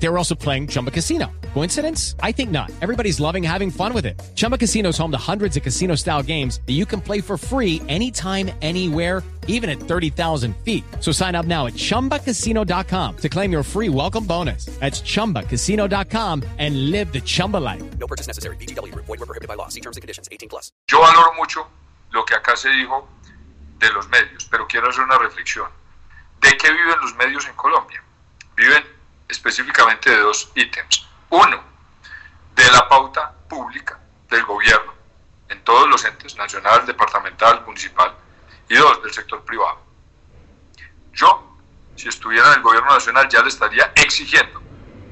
They were also playing Chumba Casino. Coincidence? I think not. Everybody's loving having fun with it. Chumba Casino is home to hundreds of casino style games that you can play for free anytime, anywhere, even at 30,000 feet. So sign up now at chumbacasino.com to claim your free welcome bonus. That's chumbacasino.com and live the Chumba life. No purchase necessary. BGW. Void were prohibited by law. See terms and conditions. 18 plus. Yo valoro mucho lo que acá se dijo de los medios, pero quiero hacer una reflexión. ¿De qué viven los medios en Colombia? Viven específicamente de dos ítems. Uno, de la pauta pública del gobierno en todos los entes, nacional, departamental, municipal, y dos, del sector privado. Yo, si estuviera en el gobierno nacional, ya le estaría exigiendo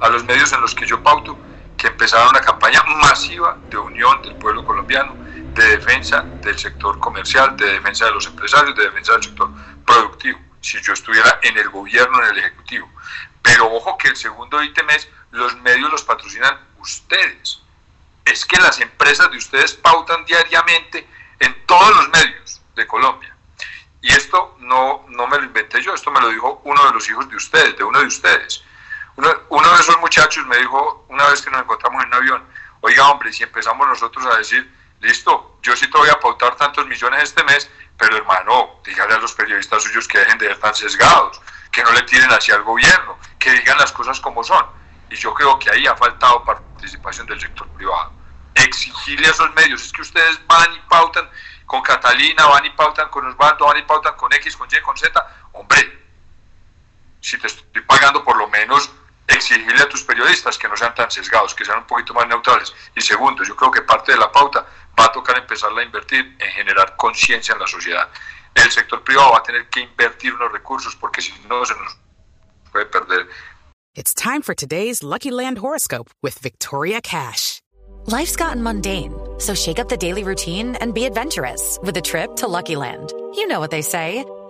a los medios en los que yo pauto que empezara una campaña masiva de unión del pueblo colombiano, de defensa del sector comercial, de defensa de los empresarios, de defensa del sector productivo, si yo estuviera en el gobierno, en el ejecutivo. Pero ojo que el segundo ítem es, los medios los patrocinan ustedes. Es que las empresas de ustedes pautan diariamente en todos los medios de Colombia. Y esto no, no me lo inventé yo, esto me lo dijo uno de los hijos de ustedes, de uno de ustedes. Uno, uno de esos muchachos me dijo una vez que nos encontramos en un avión, oiga hombre, si empezamos nosotros a decir, listo, yo sí te voy a pautar tantos millones este mes, pero hermano, dígale a los periodistas suyos que dejen de ser tan sesgados, que no le tiren hacia el gobierno, que digan las cosas como son. Y yo creo que ahí ha faltado participación del sector privado. Exigirle a esos medios, es que ustedes van y pautan con Catalina, van y pautan con Osvaldo, van y pautan con X, con Y, con Z. Hombre, si te estoy pagando por lo menos exigirle a tus periodistas que no sean tan sesgados, que sean un poquito más neutrales. Y segundo, yo creo que parte de la pauta va a tocar empezar a invertir en generar conciencia en la sociedad. El sector privado va a tener que invertir unos recursos porque si no se nos puede perder. It's time for today's Lucky Land horoscope with Victoria Cash. Life's gotten mundane, so shake up the daily routine and be adventurous with a trip to Lucky Land. You know what they say.